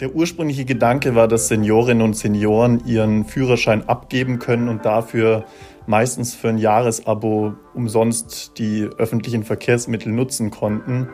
Der ursprüngliche Gedanke war, dass Seniorinnen und Senioren ihren Führerschein abgeben können und dafür meistens für ein Jahresabo umsonst die öffentlichen Verkehrsmittel nutzen konnten.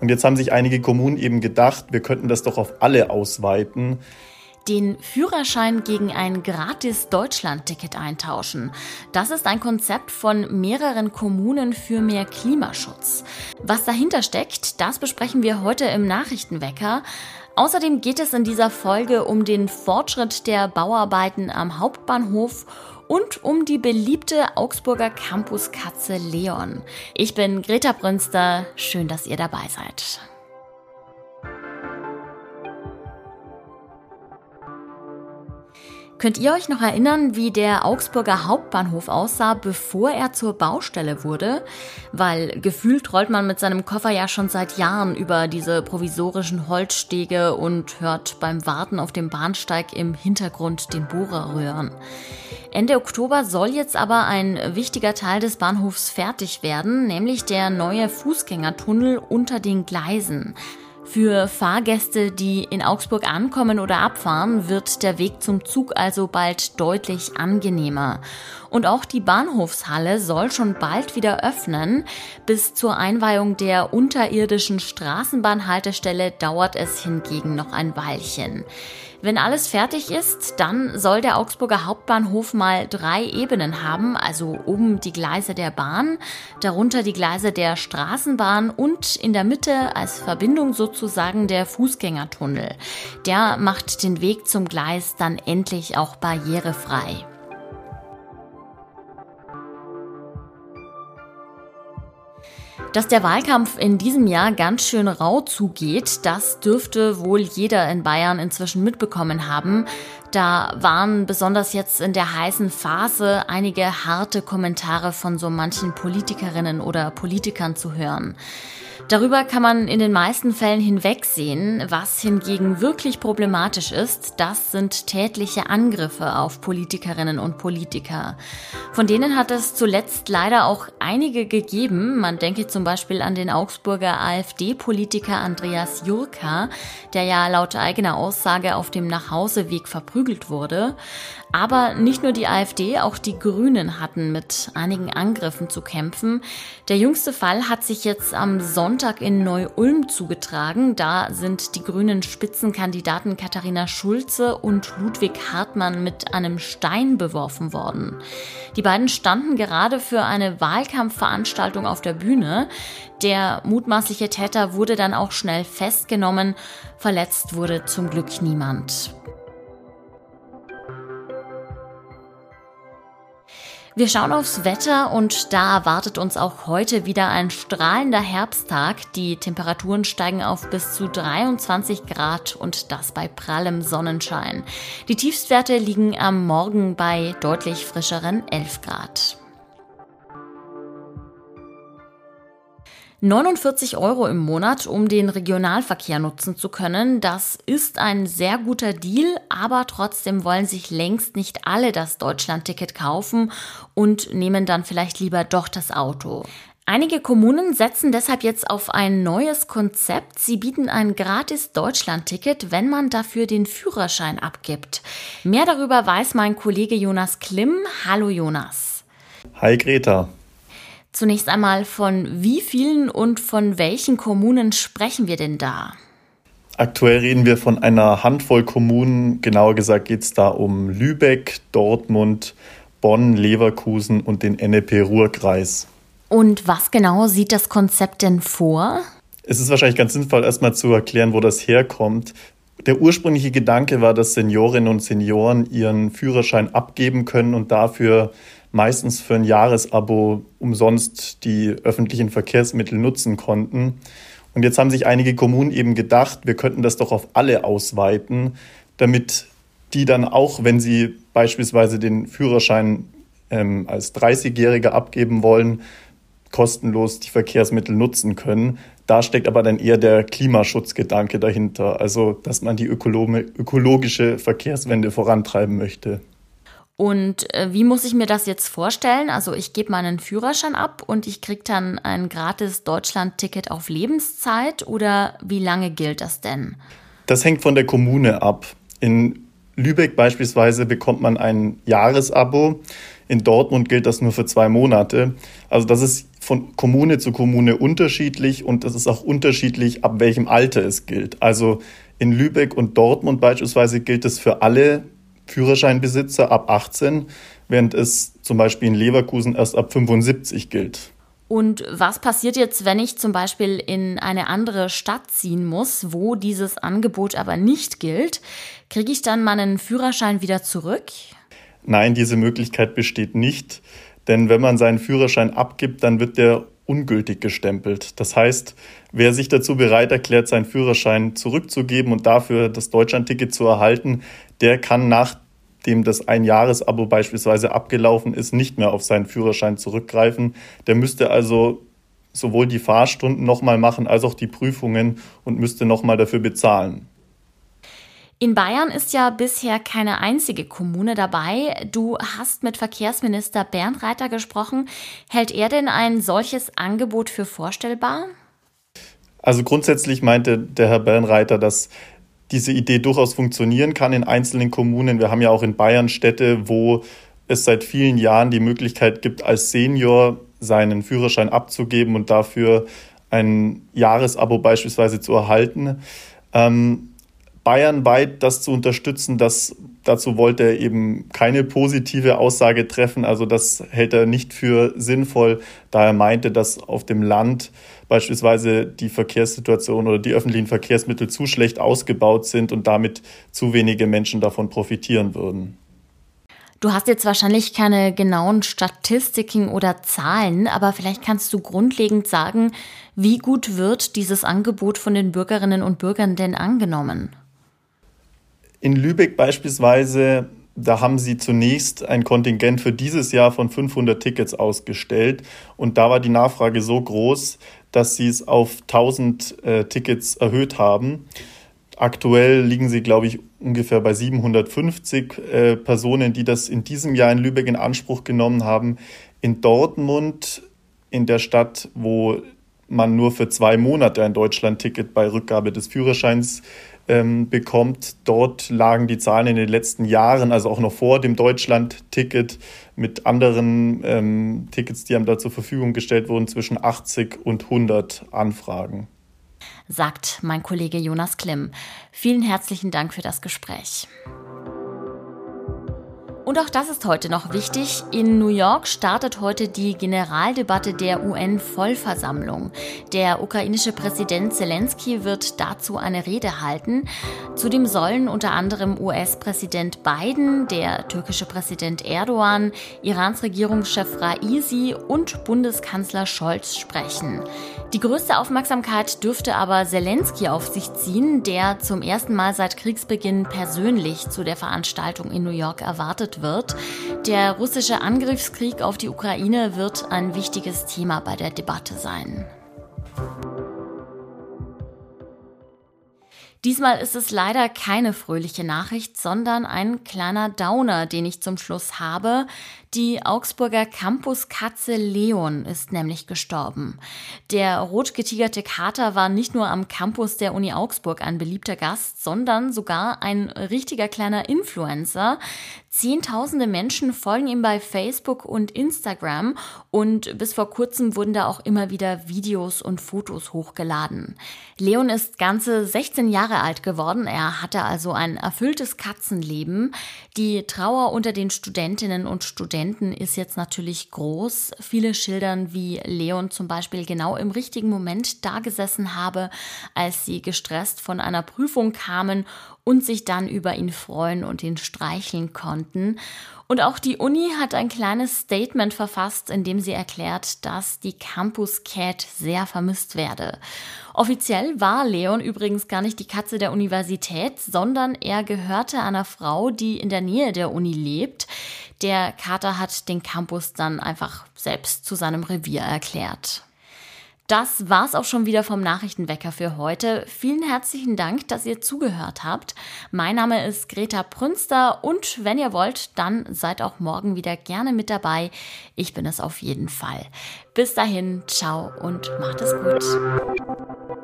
Und jetzt haben sich einige Kommunen eben gedacht, wir könnten das doch auf alle ausweiten den Führerschein gegen ein gratis Deutschland-Ticket eintauschen. Das ist ein Konzept von mehreren Kommunen für mehr Klimaschutz. Was dahinter steckt, das besprechen wir heute im Nachrichtenwecker. Außerdem geht es in dieser Folge um den Fortschritt der Bauarbeiten am Hauptbahnhof und um die beliebte Augsburger Campuskatze Leon. Ich bin Greta Brünster. Schön, dass ihr dabei seid. Könnt ihr euch noch erinnern, wie der Augsburger Hauptbahnhof aussah, bevor er zur Baustelle wurde? Weil gefühlt rollt man mit seinem Koffer ja schon seit Jahren über diese provisorischen Holzstege und hört beim Warten auf dem Bahnsteig im Hintergrund den Bohrer rühren. Ende Oktober soll jetzt aber ein wichtiger Teil des Bahnhofs fertig werden, nämlich der neue Fußgängertunnel unter den Gleisen. Für Fahrgäste, die in Augsburg ankommen oder abfahren, wird der Weg zum Zug also bald deutlich angenehmer. Und auch die Bahnhofshalle soll schon bald wieder öffnen. Bis zur Einweihung der unterirdischen Straßenbahnhaltestelle dauert es hingegen noch ein Weilchen. Wenn alles fertig ist, dann soll der Augsburger Hauptbahnhof mal drei Ebenen haben, also oben die Gleise der Bahn, darunter die Gleise der Straßenbahn und in der Mitte als Verbindung sozusagen der Fußgängertunnel. Der macht den Weg zum Gleis dann endlich auch barrierefrei. Dass der Wahlkampf in diesem Jahr ganz schön rau zugeht, das dürfte wohl jeder in Bayern inzwischen mitbekommen haben. Da waren besonders jetzt in der heißen Phase einige harte Kommentare von so manchen Politikerinnen oder Politikern zu hören. Darüber kann man in den meisten Fällen hinwegsehen. Was hingegen wirklich problematisch ist, das sind tätliche Angriffe auf Politikerinnen und Politiker. Von denen hat es zuletzt leider auch einige gegeben. Man denke zum Beispiel an den Augsburger AfD-Politiker Andreas Jurka, der ja laut eigener Aussage auf dem Nachhauseweg verprügelt wurde. Aber nicht nur die AfD, auch die Grünen hatten mit einigen Angriffen zu kämpfen. Der jüngste Fall hat sich jetzt am Sonntag in Neu-Ulm zugetragen. Da sind die grünen Spitzenkandidaten Katharina Schulze und Ludwig Hartmann mit einem Stein beworfen worden. Die beiden standen gerade für eine Wahlkampfveranstaltung auf der Bühne. Der mutmaßliche Täter wurde dann auch schnell festgenommen. Verletzt wurde zum Glück niemand. Wir schauen aufs Wetter und da erwartet uns auch heute wieder ein strahlender Herbsttag. Die Temperaturen steigen auf bis zu 23 Grad und das bei prallem Sonnenschein. Die Tiefstwerte liegen am Morgen bei deutlich frischeren 11 Grad. 49 Euro im Monat, um den Regionalverkehr nutzen zu können. Das ist ein sehr guter Deal, aber trotzdem wollen sich längst nicht alle das Deutschlandticket kaufen und nehmen dann vielleicht lieber doch das Auto. Einige Kommunen setzen deshalb jetzt auf ein neues Konzept. Sie bieten ein gratis Deutschlandticket, wenn man dafür den Führerschein abgibt. Mehr darüber weiß mein Kollege Jonas Klimm. Hallo Jonas. Hi Greta. Zunächst einmal, von wie vielen und von welchen Kommunen sprechen wir denn da? Aktuell reden wir von einer Handvoll Kommunen. Genauer gesagt geht es da um Lübeck, Dortmund, Bonn, Leverkusen und den NEP-Ruhrkreis. Und was genau sieht das Konzept denn vor? Es ist wahrscheinlich ganz sinnvoll, erstmal zu erklären, wo das herkommt. Der ursprüngliche Gedanke war, dass Seniorinnen und Senioren ihren Führerschein abgeben können und dafür meistens für ein Jahresabo umsonst die öffentlichen Verkehrsmittel nutzen konnten. Und jetzt haben sich einige Kommunen eben gedacht, wir könnten das doch auf alle ausweiten, damit die dann auch, wenn sie beispielsweise den Führerschein ähm, als 30-Jährige abgeben wollen, kostenlos die Verkehrsmittel nutzen können. Da steckt aber dann eher der Klimaschutzgedanke dahinter, also dass man die ökologische Verkehrswende vorantreiben möchte. Und äh, wie muss ich mir das jetzt vorstellen? Also ich gebe meinen Führerschein ab und ich kriege dann ein gratis Deutschland-Ticket auf Lebenszeit oder wie lange gilt das denn? Das hängt von der Kommune ab. In Lübeck beispielsweise bekommt man ein Jahresabo. In Dortmund gilt das nur für zwei Monate. Also das ist von Kommune zu Kommune unterschiedlich und es ist auch unterschiedlich, ab welchem Alter es gilt. Also in Lübeck und Dortmund beispielsweise gilt es für alle Führerscheinbesitzer ab 18, während es zum Beispiel in Leverkusen erst ab 75 gilt. Und was passiert jetzt, wenn ich zum Beispiel in eine andere Stadt ziehen muss, wo dieses Angebot aber nicht gilt? Kriege ich dann meinen Führerschein wieder zurück? Nein, diese Möglichkeit besteht nicht. Denn wenn man seinen Führerschein abgibt, dann wird der ungültig gestempelt. Das heißt, wer sich dazu bereit erklärt, seinen Führerschein zurückzugeben und dafür das Deutschlandticket zu erhalten, der kann nachdem das Einjahresabo beispielsweise abgelaufen ist, nicht mehr auf seinen Führerschein zurückgreifen. Der müsste also sowohl die Fahrstunden nochmal machen als auch die Prüfungen und müsste nochmal dafür bezahlen. In Bayern ist ja bisher keine einzige Kommune dabei. Du hast mit Verkehrsminister Bernd Reiter gesprochen. Hält er denn ein solches Angebot für vorstellbar? Also grundsätzlich meinte der Herr Bernd Reiter, dass diese Idee durchaus funktionieren kann in einzelnen Kommunen. Wir haben ja auch in Bayern Städte, wo es seit vielen Jahren die Möglichkeit gibt, als Senior seinen Führerschein abzugeben und dafür ein Jahresabo beispielsweise zu erhalten. Ähm, bayernweit das zu unterstützen, das, dazu wollte er eben keine positive Aussage treffen. Also das hält er nicht für sinnvoll, da er meinte, dass auf dem Land beispielsweise die Verkehrssituation oder die öffentlichen Verkehrsmittel zu schlecht ausgebaut sind und damit zu wenige Menschen davon profitieren würden. Du hast jetzt wahrscheinlich keine genauen Statistiken oder Zahlen, aber vielleicht kannst du grundlegend sagen, wie gut wird dieses Angebot von den Bürgerinnen und Bürgern denn angenommen? In Lübeck beispielsweise, da haben sie zunächst ein Kontingent für dieses Jahr von 500 Tickets ausgestellt und da war die Nachfrage so groß, dass sie es auf 1000 äh, Tickets erhöht haben. Aktuell liegen sie, glaube ich, ungefähr bei 750 äh, Personen, die das in diesem Jahr in Lübeck in Anspruch genommen haben. In Dortmund, in der Stadt, wo man nur für zwei Monate ein Deutschland-Ticket bei Rückgabe des Führerscheins ähm, bekommt. Dort lagen die Zahlen in den letzten Jahren, also auch noch vor dem Deutschland-Ticket, mit anderen ähm, Tickets, die einem da zur Verfügung gestellt wurden, zwischen 80 und 100 Anfragen. Sagt mein Kollege Jonas Klimm. Vielen herzlichen Dank für das Gespräch. Und auch das ist heute noch wichtig. In New York startet heute die Generaldebatte der UN-Vollversammlung. Der ukrainische Präsident Zelensky wird dazu eine Rede halten. Zudem sollen unter anderem US-Präsident Biden, der türkische Präsident Erdogan, Irans Regierungschef Raisi und Bundeskanzler Scholz sprechen. Die größte Aufmerksamkeit dürfte aber Zelensky auf sich ziehen, der zum ersten Mal seit Kriegsbeginn persönlich zu der Veranstaltung in New York erwartet wird. Der russische Angriffskrieg auf die Ukraine wird ein wichtiges Thema bei der Debatte sein. Diesmal ist es leider keine fröhliche Nachricht, sondern ein kleiner Downer, den ich zum Schluss habe. Die Augsburger Campuskatze Leon ist nämlich gestorben. Der rotgetigerte Kater war nicht nur am Campus der Uni Augsburg ein beliebter Gast, sondern sogar ein richtiger kleiner Influencer. Zehntausende Menschen folgen ihm bei Facebook und Instagram und bis vor kurzem wurden da auch immer wieder Videos und Fotos hochgeladen. Leon ist ganze 16 Jahre alt geworden. Er hatte also ein erfülltes Katzenleben. Die Trauer unter den Studentinnen und Studenten ist jetzt natürlich groß. Viele schildern, wie Leon zum Beispiel genau im richtigen Moment da gesessen habe, als sie gestresst von einer Prüfung kamen und sich dann über ihn freuen und ihn streicheln konnten. Und auch die Uni hat ein kleines Statement verfasst, in dem sie erklärt, dass die Campus Cat sehr vermisst werde. Offiziell war Leon übrigens gar nicht die Katze der Universität, sondern er gehörte einer Frau, die in der Nähe der Uni lebt. Der Kater hat den Campus dann einfach selbst zu seinem Revier erklärt. Das war's auch schon wieder vom Nachrichtenwecker für heute. Vielen herzlichen Dank, dass ihr zugehört habt. Mein Name ist Greta Prünster und wenn ihr wollt, dann seid auch morgen wieder gerne mit dabei. Ich bin es auf jeden Fall. Bis dahin, ciao und macht es gut.